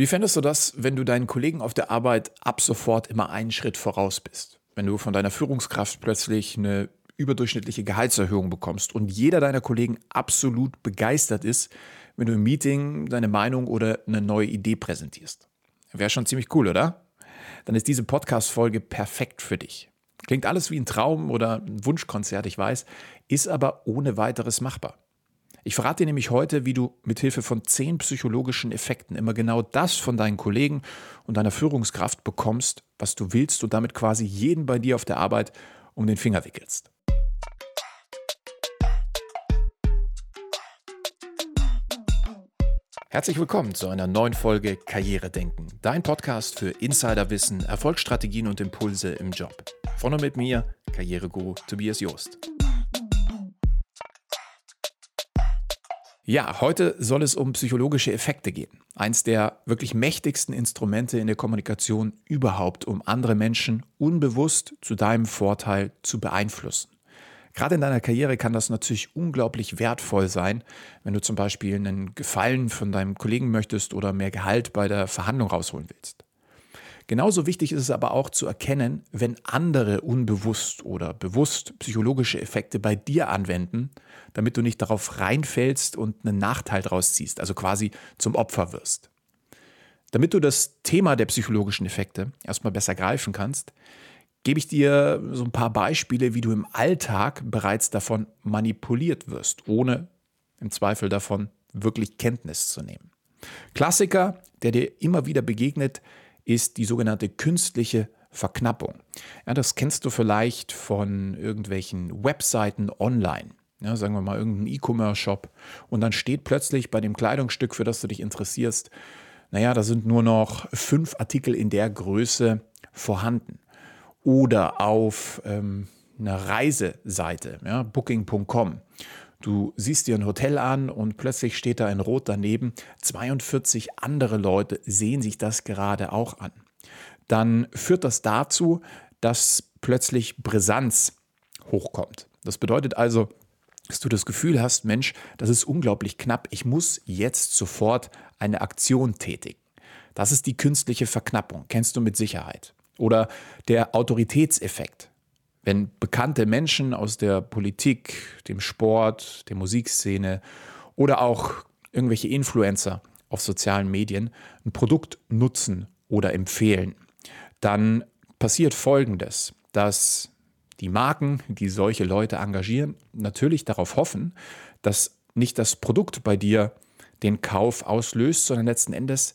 Wie fändest du das, wenn du deinen Kollegen auf der Arbeit ab sofort immer einen Schritt voraus bist? Wenn du von deiner Führungskraft plötzlich eine überdurchschnittliche Gehaltserhöhung bekommst und jeder deiner Kollegen absolut begeistert ist, wenn du im Meeting deine Meinung oder eine neue Idee präsentierst. Wäre schon ziemlich cool, oder? Dann ist diese Podcast-Folge perfekt für dich. Klingt alles wie ein Traum oder ein Wunschkonzert, ich weiß, ist aber ohne weiteres machbar. Ich verrate dir nämlich heute, wie du mit Hilfe von zehn psychologischen Effekten immer genau das von deinen Kollegen und deiner Führungskraft bekommst, was du willst und damit quasi jeden bei dir auf der Arbeit um den Finger wickelst. Herzlich willkommen zu einer neuen Folge Karriere denken, dein Podcast für Insiderwissen, Erfolgsstrategien und Impulse im Job. Von und mit mir, Karriereguru Tobias Joost. Ja, heute soll es um psychologische Effekte gehen. Eins der wirklich mächtigsten Instrumente in der Kommunikation überhaupt, um andere Menschen unbewusst zu deinem Vorteil zu beeinflussen. Gerade in deiner Karriere kann das natürlich unglaublich wertvoll sein, wenn du zum Beispiel einen Gefallen von deinem Kollegen möchtest oder mehr Gehalt bei der Verhandlung rausholen willst. Genauso wichtig ist es aber auch zu erkennen, wenn andere unbewusst oder bewusst psychologische Effekte bei dir anwenden, damit du nicht darauf reinfällst und einen Nachteil draus ziehst, also quasi zum Opfer wirst. Damit du das Thema der psychologischen Effekte erstmal besser greifen kannst, gebe ich dir so ein paar Beispiele, wie du im Alltag bereits davon manipuliert wirst, ohne im Zweifel davon wirklich Kenntnis zu nehmen. Klassiker, der dir immer wieder begegnet, ist die sogenannte künstliche Verknappung. Ja, das kennst du vielleicht von irgendwelchen Webseiten online. Ja, sagen wir mal irgendein E-Commerce-Shop. Und dann steht plötzlich bei dem Kleidungsstück, für das du dich interessierst, naja, da sind nur noch fünf Artikel in der Größe vorhanden. Oder auf ähm, einer Reiseseite, ja, booking.com. Du siehst dir ein Hotel an und plötzlich steht da in Rot daneben. 42 andere Leute sehen sich das gerade auch an. Dann führt das dazu, dass plötzlich Brisanz hochkommt. Das bedeutet also, dass du das Gefühl hast, Mensch, das ist unglaublich knapp, ich muss jetzt sofort eine Aktion tätigen. Das ist die künstliche Verknappung, kennst du mit Sicherheit. Oder der Autoritätseffekt. Wenn bekannte Menschen aus der Politik, dem Sport, der Musikszene oder auch irgendwelche Influencer auf sozialen Medien ein Produkt nutzen oder empfehlen, dann passiert Folgendes, dass die Marken, die solche Leute engagieren, natürlich darauf hoffen, dass nicht das Produkt bei dir den Kauf auslöst, sondern letzten Endes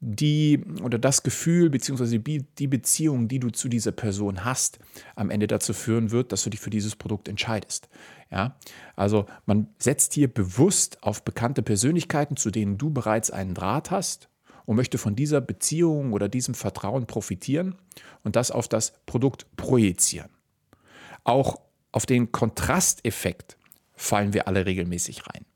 die oder das Gefühl bzw. die Beziehung, die du zu dieser Person hast, am Ende dazu führen wird, dass du dich für dieses Produkt entscheidest. Ja? Also man setzt hier bewusst auf bekannte Persönlichkeiten, zu denen du bereits einen Draht hast und möchte von dieser Beziehung oder diesem Vertrauen profitieren und das auf das Produkt projizieren. Auch auf den Kontrasteffekt fallen wir alle regelmäßig rein.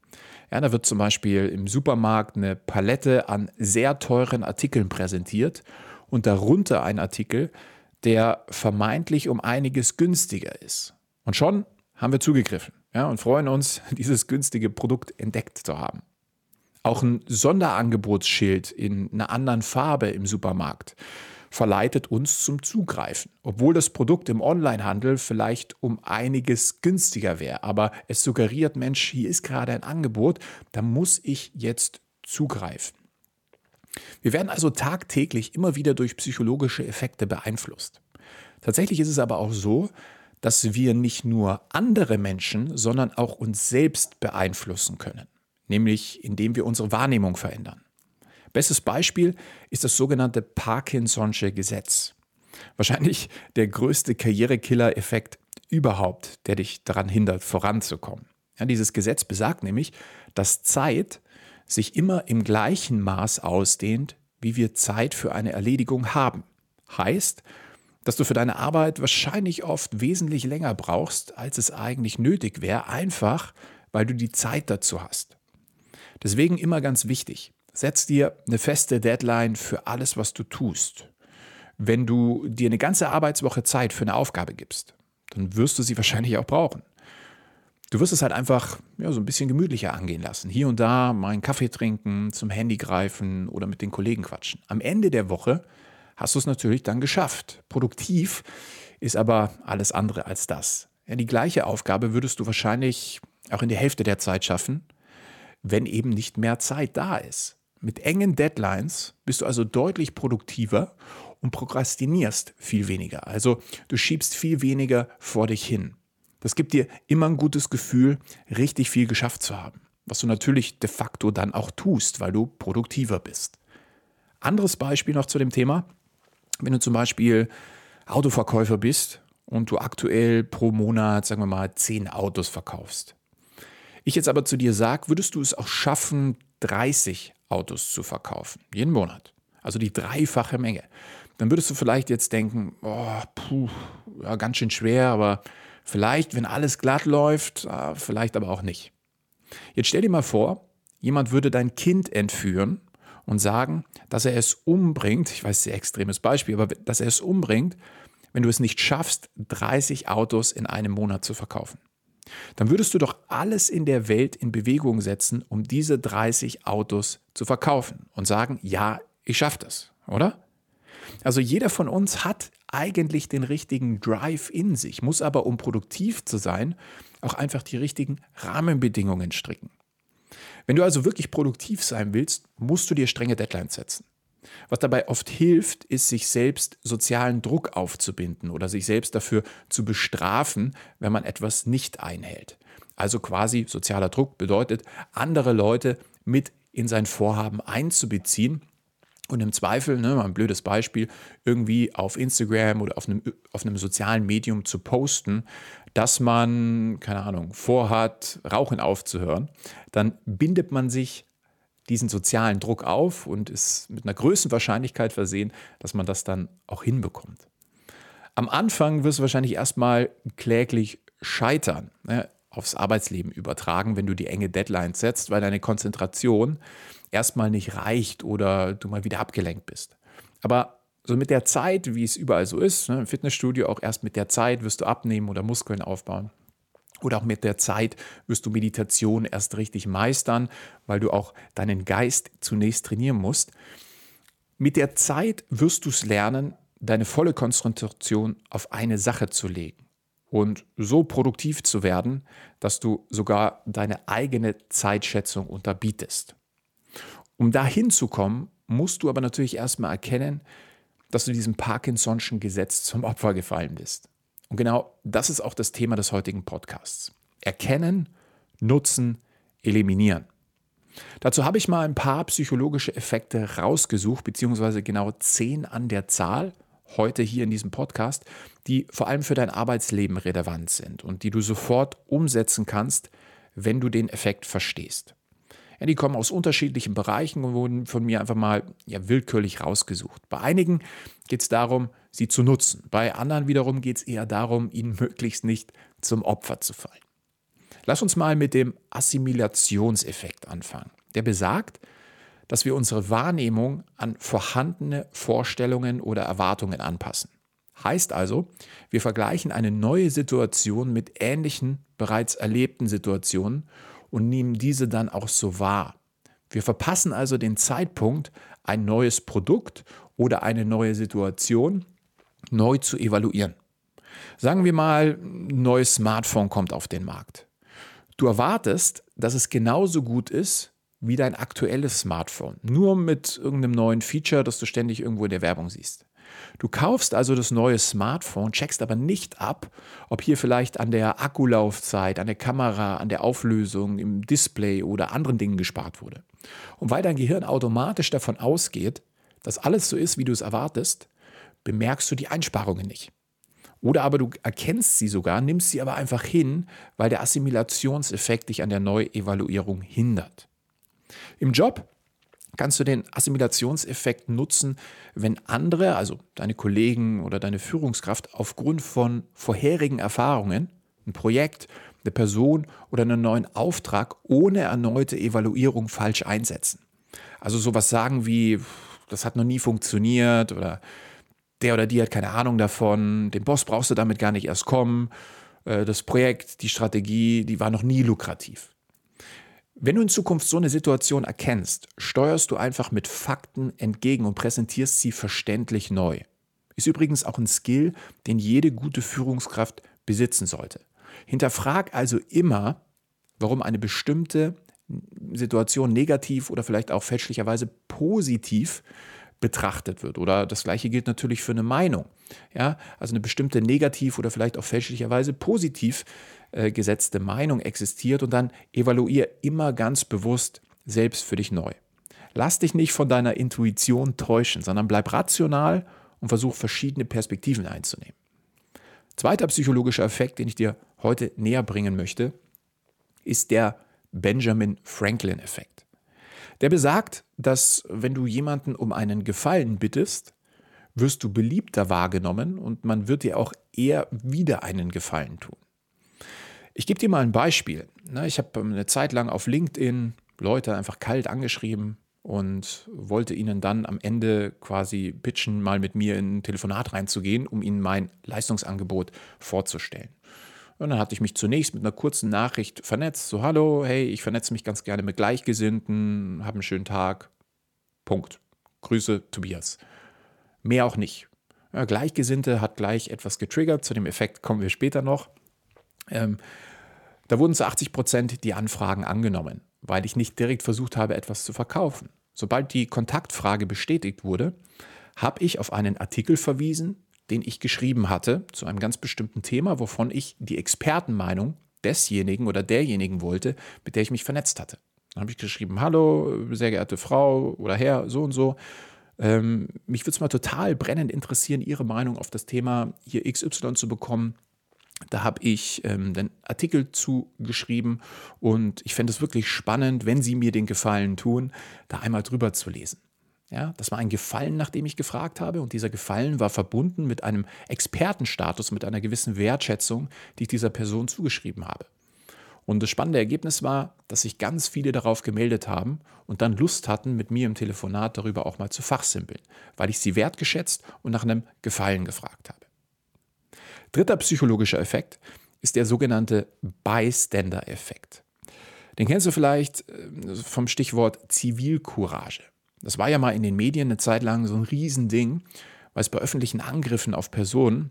Ja, da wird zum Beispiel im Supermarkt eine Palette an sehr teuren Artikeln präsentiert und darunter ein Artikel, der vermeintlich um einiges günstiger ist. Und schon haben wir zugegriffen ja, und freuen uns, dieses günstige Produkt entdeckt zu haben. Auch ein Sonderangebotsschild in einer anderen Farbe im Supermarkt verleitet uns zum Zugreifen. Obwohl das Produkt im Onlinehandel vielleicht um einiges günstiger wäre. Aber es suggeriert, Mensch, hier ist gerade ein Angebot, da muss ich jetzt zugreifen. Wir werden also tagtäglich immer wieder durch psychologische Effekte beeinflusst. Tatsächlich ist es aber auch so, dass wir nicht nur andere Menschen, sondern auch uns selbst beeinflussen können, nämlich indem wir unsere Wahrnehmung verändern. Bestes Beispiel ist das sogenannte Parkinson'sche Gesetz. Wahrscheinlich der größte Karrierekiller-Effekt überhaupt, der dich daran hindert, voranzukommen. Ja, dieses Gesetz besagt nämlich, dass Zeit sich immer im gleichen Maß ausdehnt, wie wir Zeit für eine Erledigung haben. Heißt, dass du für deine Arbeit wahrscheinlich oft wesentlich länger brauchst, als es eigentlich nötig wäre, einfach weil du die Zeit dazu hast. Deswegen immer ganz wichtig, Setz dir eine feste Deadline für alles, was du tust. Wenn du dir eine ganze Arbeitswoche Zeit für eine Aufgabe gibst, dann wirst du sie wahrscheinlich auch brauchen. Du wirst es halt einfach ja, so ein bisschen gemütlicher angehen lassen. Hier und da mal einen Kaffee trinken, zum Handy greifen oder mit den Kollegen quatschen. Am Ende der Woche hast du es natürlich dann geschafft. Produktiv ist aber alles andere als das. Ja, die gleiche Aufgabe würdest du wahrscheinlich auch in der Hälfte der Zeit schaffen, wenn eben nicht mehr Zeit da ist. Mit engen Deadlines bist du also deutlich produktiver und prokrastinierst viel weniger. Also du schiebst viel weniger vor dich hin. Das gibt dir immer ein gutes Gefühl, richtig viel geschafft zu haben. Was du natürlich de facto dann auch tust, weil du produktiver bist. Anderes Beispiel noch zu dem Thema. Wenn du zum Beispiel Autoverkäufer bist und du aktuell pro Monat, sagen wir mal, zehn Autos verkaufst. Ich jetzt aber zu dir sage, würdest du es auch schaffen, 30 Autos zu verkaufen, jeden Monat. Also die dreifache Menge. Dann würdest du vielleicht jetzt denken, oh, puh, ja, ganz schön schwer, aber vielleicht, wenn alles glatt läuft, äh, vielleicht aber auch nicht. Jetzt stell dir mal vor, jemand würde dein Kind entführen und sagen, dass er es umbringt, ich weiß, sehr extremes Beispiel, aber dass er es umbringt, wenn du es nicht schaffst, 30 Autos in einem Monat zu verkaufen dann würdest du doch alles in der Welt in Bewegung setzen, um diese 30 Autos zu verkaufen und sagen, ja, ich schaffe das, oder? Also jeder von uns hat eigentlich den richtigen Drive in sich, muss aber, um produktiv zu sein, auch einfach die richtigen Rahmenbedingungen stricken. Wenn du also wirklich produktiv sein willst, musst du dir strenge Deadlines setzen. Was dabei oft hilft, ist, sich selbst sozialen Druck aufzubinden oder sich selbst dafür zu bestrafen, wenn man etwas nicht einhält. Also quasi sozialer Druck bedeutet, andere Leute mit in sein Vorhaben einzubeziehen und im Zweifel, ne, mal ein blödes Beispiel, irgendwie auf Instagram oder auf einem, auf einem sozialen Medium zu posten, dass man, keine Ahnung, vorhat, Rauchen aufzuhören, dann bindet man sich diesen sozialen Druck auf und ist mit einer Größenwahrscheinlichkeit versehen, dass man das dann auch hinbekommt. Am Anfang wirst du wahrscheinlich erstmal kläglich scheitern, ne, aufs Arbeitsleben übertragen, wenn du die enge Deadline setzt, weil deine Konzentration erstmal nicht reicht oder du mal wieder abgelenkt bist. Aber so mit der Zeit, wie es überall so ist, ne, im Fitnessstudio auch erst mit der Zeit wirst du abnehmen oder Muskeln aufbauen. Oder auch mit der Zeit wirst du Meditation erst richtig meistern, weil du auch deinen Geist zunächst trainieren musst. Mit der Zeit wirst du es lernen, deine volle Konzentration auf eine Sache zu legen und so produktiv zu werden, dass du sogar deine eigene Zeitschätzung unterbietest. Um dahin zu kommen, musst du aber natürlich erstmal erkennen, dass du diesem Parkinson'schen Gesetz zum Opfer gefallen bist. Und genau das ist auch das Thema des heutigen Podcasts. Erkennen, nutzen, eliminieren. Dazu habe ich mal ein paar psychologische Effekte rausgesucht, beziehungsweise genau zehn an der Zahl, heute hier in diesem Podcast, die vor allem für dein Arbeitsleben relevant sind und die du sofort umsetzen kannst, wenn du den Effekt verstehst. Ja, die kommen aus unterschiedlichen Bereichen und wurden von mir einfach mal ja, willkürlich rausgesucht. Bei einigen geht es darum, sie zu nutzen. Bei anderen wiederum geht es eher darum, ihnen möglichst nicht zum Opfer zu fallen. Lass uns mal mit dem Assimilationseffekt anfangen. Der besagt, dass wir unsere Wahrnehmung an vorhandene Vorstellungen oder Erwartungen anpassen. Heißt also, wir vergleichen eine neue Situation mit ähnlichen bereits erlebten Situationen und nehmen diese dann auch so wahr. Wir verpassen also den Zeitpunkt, ein neues Produkt oder eine neue Situation neu zu evaluieren. Sagen wir mal, ein neues Smartphone kommt auf den Markt. Du erwartest, dass es genauso gut ist wie dein aktuelles Smartphone, nur mit irgendeinem neuen Feature, das du ständig irgendwo in der Werbung siehst. Du kaufst also das neue Smartphone, checkst aber nicht ab, ob hier vielleicht an der Akkulaufzeit, an der Kamera, an der Auflösung, im Display oder anderen Dingen gespart wurde. Und weil dein Gehirn automatisch davon ausgeht, dass alles so ist, wie du es erwartest, bemerkst du die Einsparungen nicht. Oder aber du erkennst sie sogar, nimmst sie aber einfach hin, weil der Assimilationseffekt dich an der Neuevaluierung hindert. Im Job kannst du den Assimilationseffekt nutzen, wenn andere, also deine Kollegen oder deine Führungskraft, aufgrund von vorherigen Erfahrungen ein Projekt, eine Person oder einen neuen Auftrag ohne erneute Evaluierung falsch einsetzen. Also sowas sagen wie, das hat noch nie funktioniert oder der oder die hat keine Ahnung davon, den Boss brauchst du damit gar nicht erst kommen äh, das Projekt, die Strategie, die war noch nie lukrativ. Wenn du in Zukunft so eine Situation erkennst, steuerst du einfach mit Fakten entgegen und präsentierst sie verständlich neu. Ist übrigens auch ein Skill, den jede gute Führungskraft besitzen sollte. Hinterfrag also immer, warum eine bestimmte Situation negativ oder vielleicht auch fälschlicherweise positiv betrachtet wird. Oder das gleiche gilt natürlich für eine Meinung. Ja, also eine bestimmte negativ oder vielleicht auch fälschlicherweise positiv äh, gesetzte Meinung existiert und dann evaluier immer ganz bewusst selbst für dich neu. Lass dich nicht von deiner Intuition täuschen, sondern bleib rational und versuch verschiedene Perspektiven einzunehmen. Zweiter psychologischer Effekt, den ich dir heute näher bringen möchte, ist der Benjamin Franklin-Effekt. Der besagt, dass wenn du jemanden um einen Gefallen bittest, wirst du beliebter wahrgenommen und man wird dir auch eher wieder einen Gefallen tun. Ich gebe dir mal ein Beispiel. Ich habe eine Zeit lang auf LinkedIn Leute einfach kalt angeschrieben und wollte ihnen dann am Ende quasi pitchen, mal mit mir in ein Telefonat reinzugehen, um ihnen mein Leistungsangebot vorzustellen. Und dann hatte ich mich zunächst mit einer kurzen Nachricht vernetzt. So, hallo, hey, ich vernetze mich ganz gerne mit Gleichgesinnten, hab einen schönen Tag. Punkt. Grüße, Tobias. Mehr auch nicht. Ja, Gleichgesinnte hat gleich etwas getriggert. Zu dem Effekt kommen wir später noch. Ähm, da wurden zu 80 Prozent die Anfragen angenommen, weil ich nicht direkt versucht habe, etwas zu verkaufen. Sobald die Kontaktfrage bestätigt wurde, habe ich auf einen Artikel verwiesen, den ich geschrieben hatte zu einem ganz bestimmten Thema, wovon ich die Expertenmeinung desjenigen oder derjenigen wollte, mit der ich mich vernetzt hatte. Dann habe ich geschrieben, hallo, sehr geehrte Frau oder Herr, so und so. Ähm, mich würde es mal total brennend interessieren, Ihre Meinung auf das Thema hier XY zu bekommen. Da habe ich ähm, den Artikel zugeschrieben und ich fände es wirklich spannend, wenn Sie mir den Gefallen tun, da einmal drüber zu lesen. Ja, das war ein Gefallen, nach dem ich gefragt habe. Und dieser Gefallen war verbunden mit einem Expertenstatus, mit einer gewissen Wertschätzung, die ich dieser Person zugeschrieben habe. Und das spannende Ergebnis war, dass sich ganz viele darauf gemeldet haben und dann Lust hatten, mit mir im Telefonat darüber auch mal zu fachsimpeln, weil ich sie wertgeschätzt und nach einem Gefallen gefragt habe. Dritter psychologischer Effekt ist der sogenannte Bystander-Effekt. Den kennst du vielleicht äh, vom Stichwort Zivilcourage. Das war ja mal in den Medien eine Zeit lang so ein Riesending, weil es bei öffentlichen Angriffen auf Personen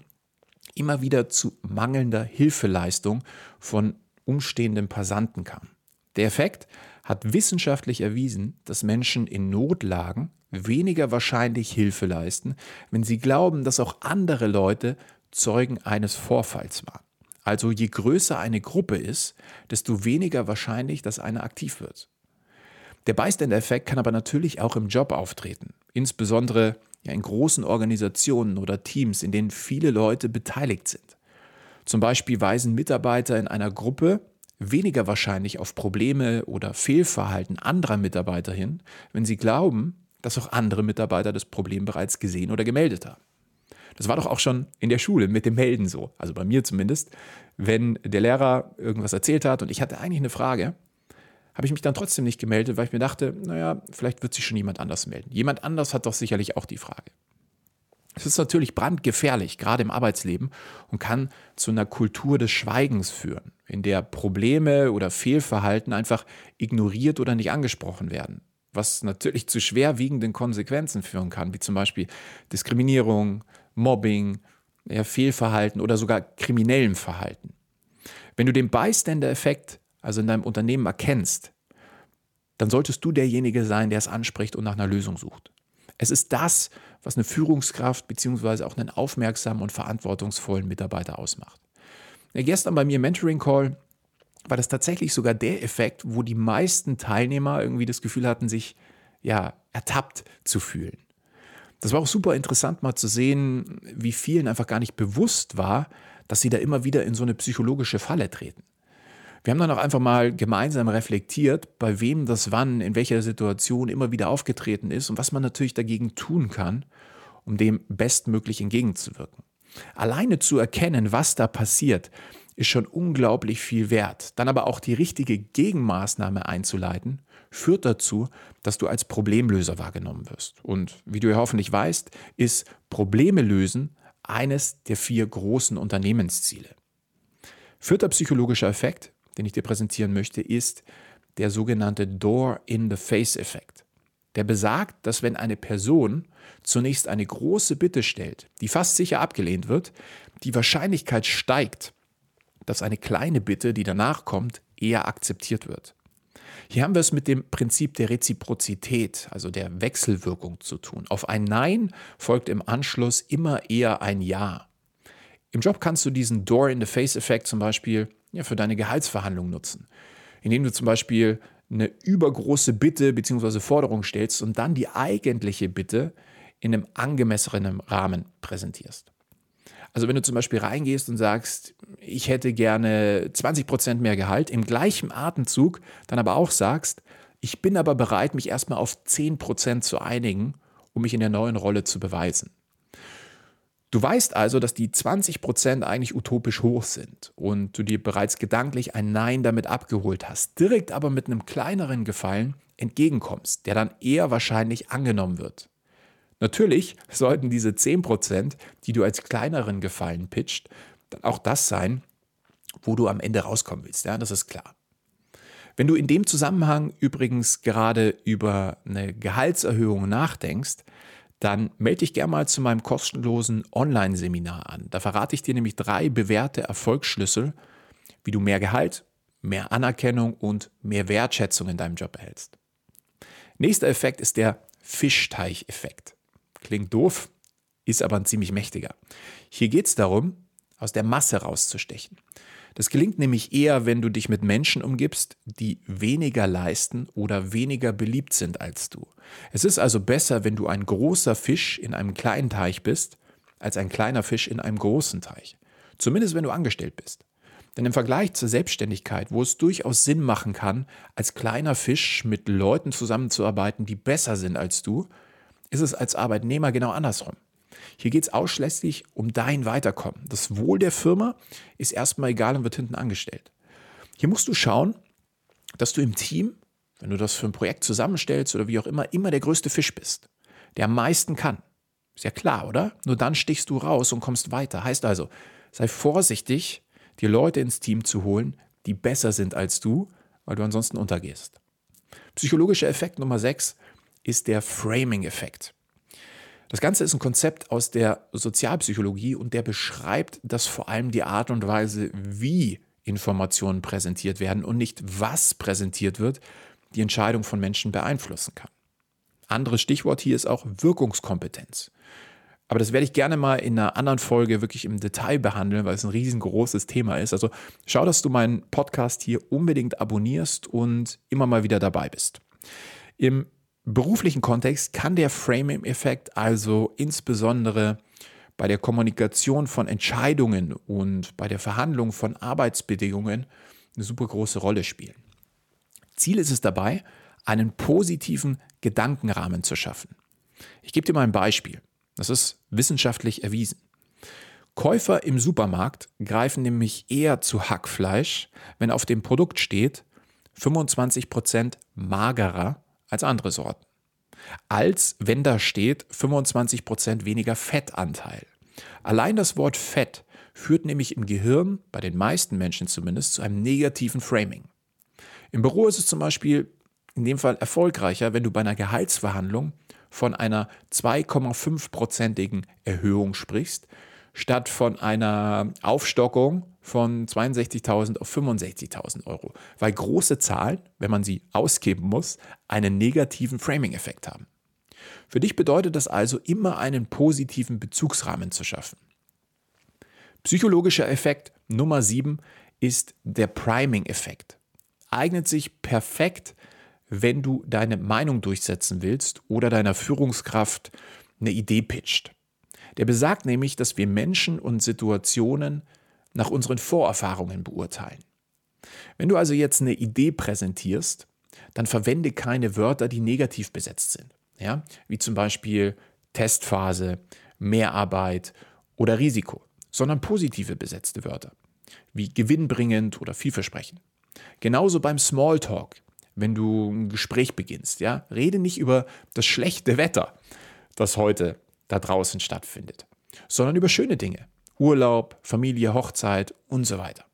immer wieder zu mangelnder Hilfeleistung von umstehenden Passanten kam. Der Effekt hat wissenschaftlich erwiesen, dass Menschen in Notlagen weniger wahrscheinlich Hilfe leisten, wenn sie glauben, dass auch andere Leute Zeugen eines Vorfalls waren. Also je größer eine Gruppe ist, desto weniger wahrscheinlich, dass einer aktiv wird. Der Bystander-Effekt kann aber natürlich auch im Job auftreten, insbesondere in großen Organisationen oder Teams, in denen viele Leute beteiligt sind. Zum Beispiel weisen Mitarbeiter in einer Gruppe weniger wahrscheinlich auf Probleme oder Fehlverhalten anderer Mitarbeiter hin, wenn sie glauben, dass auch andere Mitarbeiter das Problem bereits gesehen oder gemeldet haben. Das war doch auch schon in der Schule mit dem Melden so, also bei mir zumindest. Wenn der Lehrer irgendwas erzählt hat und ich hatte eigentlich eine Frage, habe ich mich dann trotzdem nicht gemeldet, weil ich mir dachte, naja, vielleicht wird sich schon jemand anders melden. Jemand anders hat doch sicherlich auch die Frage. Es ist natürlich brandgefährlich, gerade im Arbeitsleben, und kann zu einer Kultur des Schweigens führen, in der Probleme oder Fehlverhalten einfach ignoriert oder nicht angesprochen werden, was natürlich zu schwerwiegenden Konsequenzen führen kann, wie zum Beispiel Diskriminierung, Mobbing, ja, Fehlverhalten oder sogar kriminellem Verhalten. Wenn du den Bystander-Effekt also in deinem Unternehmen erkennst, dann solltest du derjenige sein, der es anspricht und nach einer Lösung sucht. Es ist das, was eine Führungskraft bzw. auch einen aufmerksamen und verantwortungsvollen Mitarbeiter ausmacht. Ja, gestern bei mir im Mentoring Call war das tatsächlich sogar der Effekt, wo die meisten Teilnehmer irgendwie das Gefühl hatten, sich ja ertappt zu fühlen. Das war auch super interessant mal zu sehen, wie vielen einfach gar nicht bewusst war, dass sie da immer wieder in so eine psychologische Falle treten. Wir haben dann auch einfach mal gemeinsam reflektiert, bei wem das wann, in welcher Situation immer wieder aufgetreten ist und was man natürlich dagegen tun kann, um dem bestmöglich entgegenzuwirken. Alleine zu erkennen, was da passiert, ist schon unglaublich viel wert. Dann aber auch die richtige Gegenmaßnahme einzuleiten, führt dazu, dass du als Problemlöser wahrgenommen wirst. Und wie du ja hoffentlich weißt, ist Probleme lösen eines der vier großen Unternehmensziele. Vierter psychologischer Effekt, den ich dir präsentieren möchte, ist der sogenannte Door-in-the-Face-Effekt. Der besagt, dass wenn eine Person zunächst eine große Bitte stellt, die fast sicher abgelehnt wird, die Wahrscheinlichkeit steigt, dass eine kleine Bitte, die danach kommt, eher akzeptiert wird. Hier haben wir es mit dem Prinzip der Reziprozität, also der Wechselwirkung zu tun. Auf ein Nein folgt im Anschluss immer eher ein Ja. Im Job kannst du diesen Door-in-the-Face-Effekt zum Beispiel ja, für deine Gehaltsverhandlung nutzen, indem du zum Beispiel eine übergroße Bitte bzw. Forderung stellst und dann die eigentliche Bitte in einem angemessenen Rahmen präsentierst. Also wenn du zum Beispiel reingehst und sagst, ich hätte gerne 20 Prozent mehr Gehalt, im gleichen Atemzug dann aber auch sagst, ich bin aber bereit, mich erstmal auf 10 Prozent zu einigen, um mich in der neuen Rolle zu beweisen. Du weißt also, dass die 20 Prozent eigentlich utopisch hoch sind und du dir bereits gedanklich ein Nein damit abgeholt hast, direkt aber mit einem kleineren Gefallen entgegenkommst, der dann eher wahrscheinlich angenommen wird. Natürlich sollten diese 10%, die du als kleineren Gefallen pitcht, dann auch das sein, wo du am Ende rauskommen willst. Ja, das ist klar. Wenn du in dem Zusammenhang übrigens gerade über eine Gehaltserhöhung nachdenkst, dann melde dich gerne mal zu meinem kostenlosen Online-Seminar an. Da verrate ich dir nämlich drei bewährte Erfolgsschlüssel, wie du mehr Gehalt, mehr Anerkennung und mehr Wertschätzung in deinem Job erhältst. Nächster Effekt ist der Fischteicheffekt. Klingt doof, ist aber ein ziemlich mächtiger. Hier geht es darum, aus der Masse rauszustechen. Das gelingt nämlich eher, wenn du dich mit Menschen umgibst, die weniger leisten oder weniger beliebt sind als du. Es ist also besser, wenn du ein großer Fisch in einem kleinen Teich bist, als ein kleiner Fisch in einem großen Teich. Zumindest wenn du angestellt bist. Denn im Vergleich zur Selbstständigkeit, wo es durchaus Sinn machen kann, als kleiner Fisch mit Leuten zusammenzuarbeiten, die besser sind als du, ist es als Arbeitnehmer genau andersrum. Hier geht es ausschließlich um dein Weiterkommen. Das Wohl der Firma ist erstmal egal und wird hinten angestellt. Hier musst du schauen, dass du im Team, wenn du das für ein Projekt zusammenstellst oder wie auch immer, immer der größte Fisch bist, der am meisten kann. Ist ja klar, oder? Nur dann stichst du raus und kommst weiter. Heißt also, sei vorsichtig, dir Leute ins Team zu holen, die besser sind als du, weil du ansonsten untergehst. Psychologischer Effekt Nummer 6 ist der Framing-Effekt. Das Ganze ist ein Konzept aus der Sozialpsychologie und der beschreibt, dass vor allem die Art und Weise, wie Informationen präsentiert werden und nicht was präsentiert wird, die Entscheidung von Menschen beeinflussen kann. Anderes Stichwort hier ist auch Wirkungskompetenz. Aber das werde ich gerne mal in einer anderen Folge wirklich im Detail behandeln, weil es ein riesengroßes Thema ist. Also schau, dass du meinen Podcast hier unbedingt abonnierst und immer mal wieder dabei bist. Im beruflichen Kontext kann der Framing-Effekt also insbesondere bei der Kommunikation von Entscheidungen und bei der Verhandlung von Arbeitsbedingungen eine super große Rolle spielen. Ziel ist es dabei, einen positiven Gedankenrahmen zu schaffen. Ich gebe dir mal ein Beispiel. Das ist wissenschaftlich erwiesen. Käufer im Supermarkt greifen nämlich eher zu Hackfleisch, wenn auf dem Produkt steht 25% magerer als andere Sorten. Als wenn da steht 25% weniger Fettanteil. Allein das Wort Fett führt nämlich im Gehirn, bei den meisten Menschen zumindest, zu einem negativen Framing. Im Büro ist es zum Beispiel in dem Fall erfolgreicher, wenn du bei einer Gehaltsverhandlung von einer 2,5-prozentigen Erhöhung sprichst, statt von einer Aufstockung von 62.000 auf 65.000 Euro, weil große Zahlen, wenn man sie ausgeben muss, einen negativen Framing-Effekt haben. Für dich bedeutet das also immer einen positiven Bezugsrahmen zu schaffen. Psychologischer Effekt Nummer 7 ist der Priming-Effekt. Eignet sich perfekt, wenn du deine Meinung durchsetzen willst oder deiner Führungskraft eine Idee pitcht. Der besagt nämlich, dass wir Menschen und Situationen nach unseren Vorerfahrungen beurteilen. Wenn du also jetzt eine Idee präsentierst, dann verwende keine Wörter, die negativ besetzt sind. Ja? Wie zum Beispiel Testphase, Mehrarbeit oder Risiko, sondern positive besetzte Wörter, wie gewinnbringend oder vielversprechend. Genauso beim Smalltalk, wenn du ein Gespräch beginnst. Ja? Rede nicht über das schlechte Wetter, das heute da draußen stattfindet, sondern über schöne Dinge. Urlaub, Familie, Hochzeit und so weiter.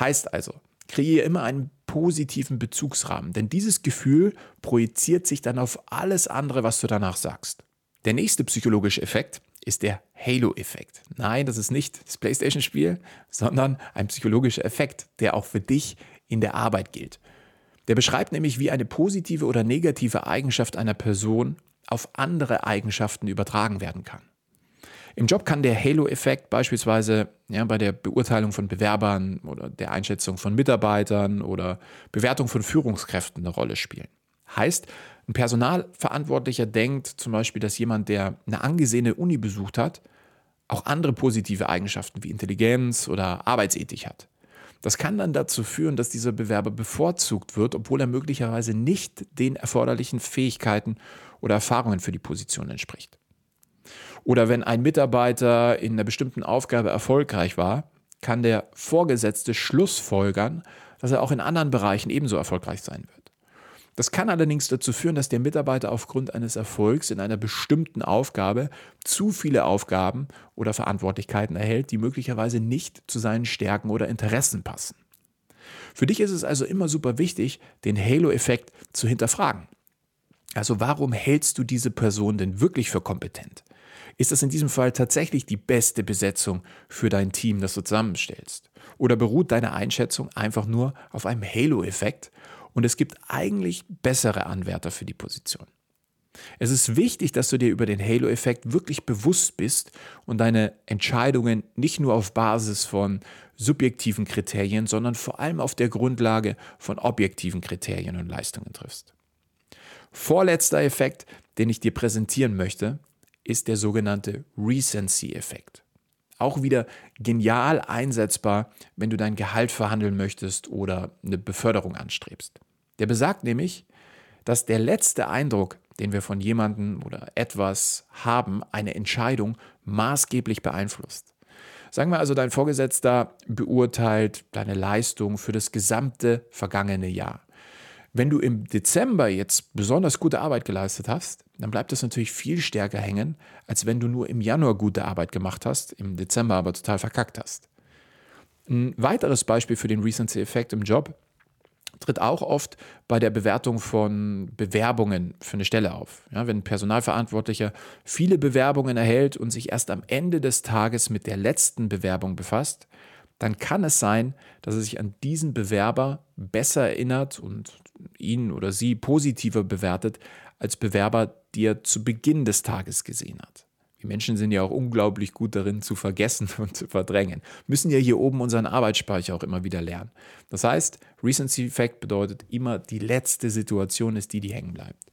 Heißt also, kreiere immer einen positiven Bezugsrahmen, denn dieses Gefühl projiziert sich dann auf alles andere, was du danach sagst. Der nächste psychologische Effekt ist der Halo-Effekt. Nein, das ist nicht das PlayStation-Spiel, sondern ein psychologischer Effekt, der auch für dich in der Arbeit gilt. Der beschreibt nämlich, wie eine positive oder negative Eigenschaft einer Person auf andere Eigenschaften übertragen werden kann. Im Job kann der Halo-Effekt beispielsweise ja, bei der Beurteilung von Bewerbern oder der Einschätzung von Mitarbeitern oder Bewertung von Führungskräften eine Rolle spielen. Heißt, ein Personalverantwortlicher denkt zum Beispiel, dass jemand, der eine angesehene Uni besucht hat, auch andere positive Eigenschaften wie Intelligenz oder Arbeitsethik hat. Das kann dann dazu führen, dass dieser Bewerber bevorzugt wird, obwohl er möglicherweise nicht den erforderlichen Fähigkeiten oder Erfahrungen für die Position entspricht. Oder wenn ein Mitarbeiter in einer bestimmten Aufgabe erfolgreich war, kann der Vorgesetzte Schlussfolgern, dass er auch in anderen Bereichen ebenso erfolgreich sein wird. Das kann allerdings dazu führen, dass der Mitarbeiter aufgrund eines Erfolgs in einer bestimmten Aufgabe zu viele Aufgaben oder Verantwortlichkeiten erhält, die möglicherweise nicht zu seinen Stärken oder Interessen passen. Für dich ist es also immer super wichtig, den Halo-Effekt zu hinterfragen. Also warum hältst du diese Person denn wirklich für kompetent? Ist das in diesem Fall tatsächlich die beste Besetzung für dein Team, das du zusammenstellst? Oder beruht deine Einschätzung einfach nur auf einem Halo-Effekt und es gibt eigentlich bessere Anwärter für die Position? Es ist wichtig, dass du dir über den Halo-Effekt wirklich bewusst bist und deine Entscheidungen nicht nur auf Basis von subjektiven Kriterien, sondern vor allem auf der Grundlage von objektiven Kriterien und Leistungen triffst. Vorletzter Effekt, den ich dir präsentieren möchte, ist der sogenannte Recency-Effekt. Auch wieder genial einsetzbar, wenn du dein Gehalt verhandeln möchtest oder eine Beförderung anstrebst. Der besagt nämlich, dass der letzte Eindruck, den wir von jemandem oder etwas haben, eine Entscheidung maßgeblich beeinflusst. Sagen wir also, dein Vorgesetzter beurteilt deine Leistung für das gesamte vergangene Jahr. Wenn du im Dezember jetzt besonders gute Arbeit geleistet hast, dann bleibt das natürlich viel stärker hängen, als wenn du nur im Januar gute Arbeit gemacht hast, im Dezember aber total verkackt hast. Ein weiteres Beispiel für den Recency-Effekt im Job tritt auch oft bei der Bewertung von Bewerbungen für eine Stelle auf. Ja, wenn ein Personalverantwortlicher viele Bewerbungen erhält und sich erst am Ende des Tages mit der letzten Bewerbung befasst, dann kann es sein, dass er sich an diesen Bewerber besser erinnert und ihn oder sie positiver bewertet als Bewerber, die er zu Beginn des Tages gesehen hat. Wir Menschen sind ja auch unglaublich gut darin zu vergessen und zu verdrängen. Müssen ja hier oben unseren Arbeitsspeicher auch immer wieder lernen. Das heißt, Recency Effect bedeutet immer, die letzte Situation ist die, die hängen bleibt.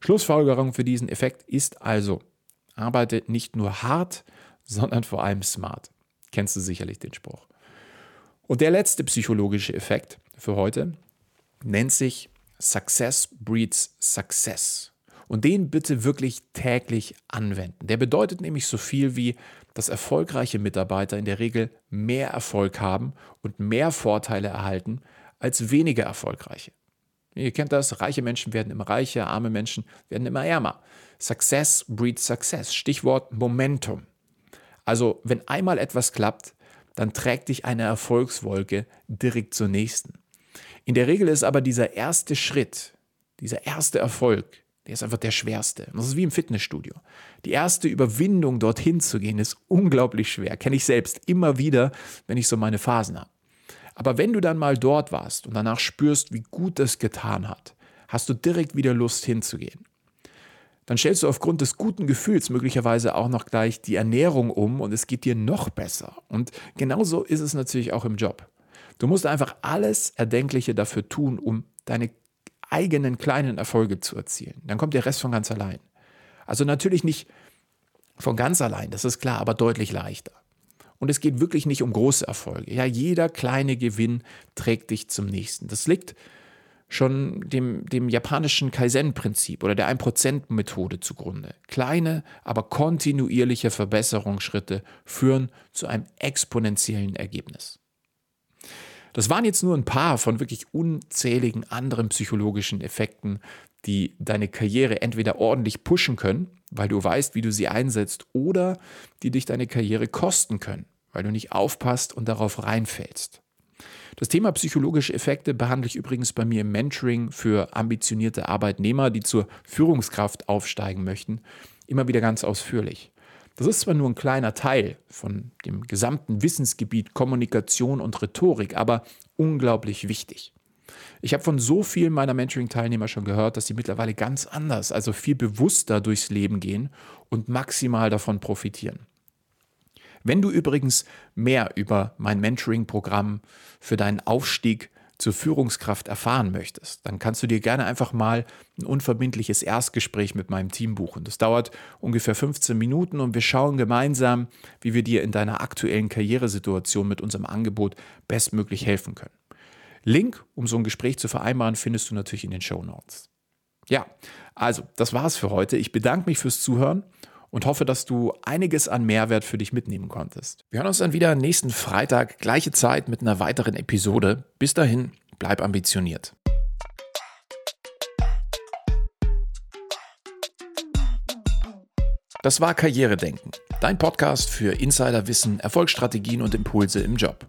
Schlussfolgerung für diesen Effekt ist also, arbeite nicht nur hart, sondern vor allem smart. Kennst du sicherlich den Spruch. Und der letzte psychologische Effekt für heute nennt sich Success breeds Success. Und den bitte wirklich täglich anwenden. Der bedeutet nämlich so viel wie, dass erfolgreiche Mitarbeiter in der Regel mehr Erfolg haben und mehr Vorteile erhalten als weniger erfolgreiche. Ihr kennt das, reiche Menschen werden immer reicher, arme Menschen werden immer ärmer. Success breeds Success. Stichwort Momentum. Also wenn einmal etwas klappt, dann trägt dich eine Erfolgswolke direkt zur nächsten. In der Regel ist aber dieser erste Schritt, dieser erste Erfolg, der ist einfach der schwerste. Das ist wie im Fitnessstudio. Die erste Überwindung, dorthin zu gehen, ist unglaublich schwer. Kenne ich selbst immer wieder, wenn ich so meine Phasen habe. Aber wenn du dann mal dort warst und danach spürst, wie gut es getan hat, hast du direkt wieder Lust hinzugehen dann stellst du aufgrund des guten Gefühls möglicherweise auch noch gleich die Ernährung um und es geht dir noch besser. Und genauso ist es natürlich auch im Job. Du musst einfach alles Erdenkliche dafür tun, um deine eigenen kleinen Erfolge zu erzielen. Dann kommt der Rest von ganz allein. Also natürlich nicht von ganz allein, das ist klar, aber deutlich leichter. Und es geht wirklich nicht um große Erfolge. Ja, jeder kleine Gewinn trägt dich zum nächsten. Das liegt schon dem, dem japanischen Kaizen-Prinzip oder der 1%-Methode zugrunde. Kleine, aber kontinuierliche Verbesserungsschritte führen zu einem exponentiellen Ergebnis. Das waren jetzt nur ein paar von wirklich unzähligen anderen psychologischen Effekten, die deine Karriere entweder ordentlich pushen können, weil du weißt, wie du sie einsetzt, oder die dich deine Karriere kosten können, weil du nicht aufpasst und darauf reinfällst. Das Thema psychologische Effekte behandle ich übrigens bei mir im Mentoring für ambitionierte Arbeitnehmer, die zur Führungskraft aufsteigen möchten, immer wieder ganz ausführlich. Das ist zwar nur ein kleiner Teil von dem gesamten Wissensgebiet Kommunikation und Rhetorik, aber unglaublich wichtig. Ich habe von so vielen meiner Mentoring-Teilnehmer schon gehört, dass sie mittlerweile ganz anders, also viel bewusster durchs Leben gehen und maximal davon profitieren. Wenn du übrigens mehr über mein Mentoring-Programm für deinen Aufstieg zur Führungskraft erfahren möchtest, dann kannst du dir gerne einfach mal ein unverbindliches Erstgespräch mit meinem Team buchen. Das dauert ungefähr 15 Minuten und wir schauen gemeinsam, wie wir dir in deiner aktuellen Karrieresituation mit unserem Angebot bestmöglich helfen können. Link, um so ein Gespräch zu vereinbaren, findest du natürlich in den Show Notes. Ja, also, das war's für heute. Ich bedanke mich fürs Zuhören und hoffe, dass du einiges an Mehrwert für dich mitnehmen konntest. Wir hören uns dann wieder nächsten Freitag, gleiche Zeit mit einer weiteren Episode. Bis dahin, bleib ambitioniert. Das war Karrieredenken, dein Podcast für Insiderwissen, Erfolgsstrategien und Impulse im Job.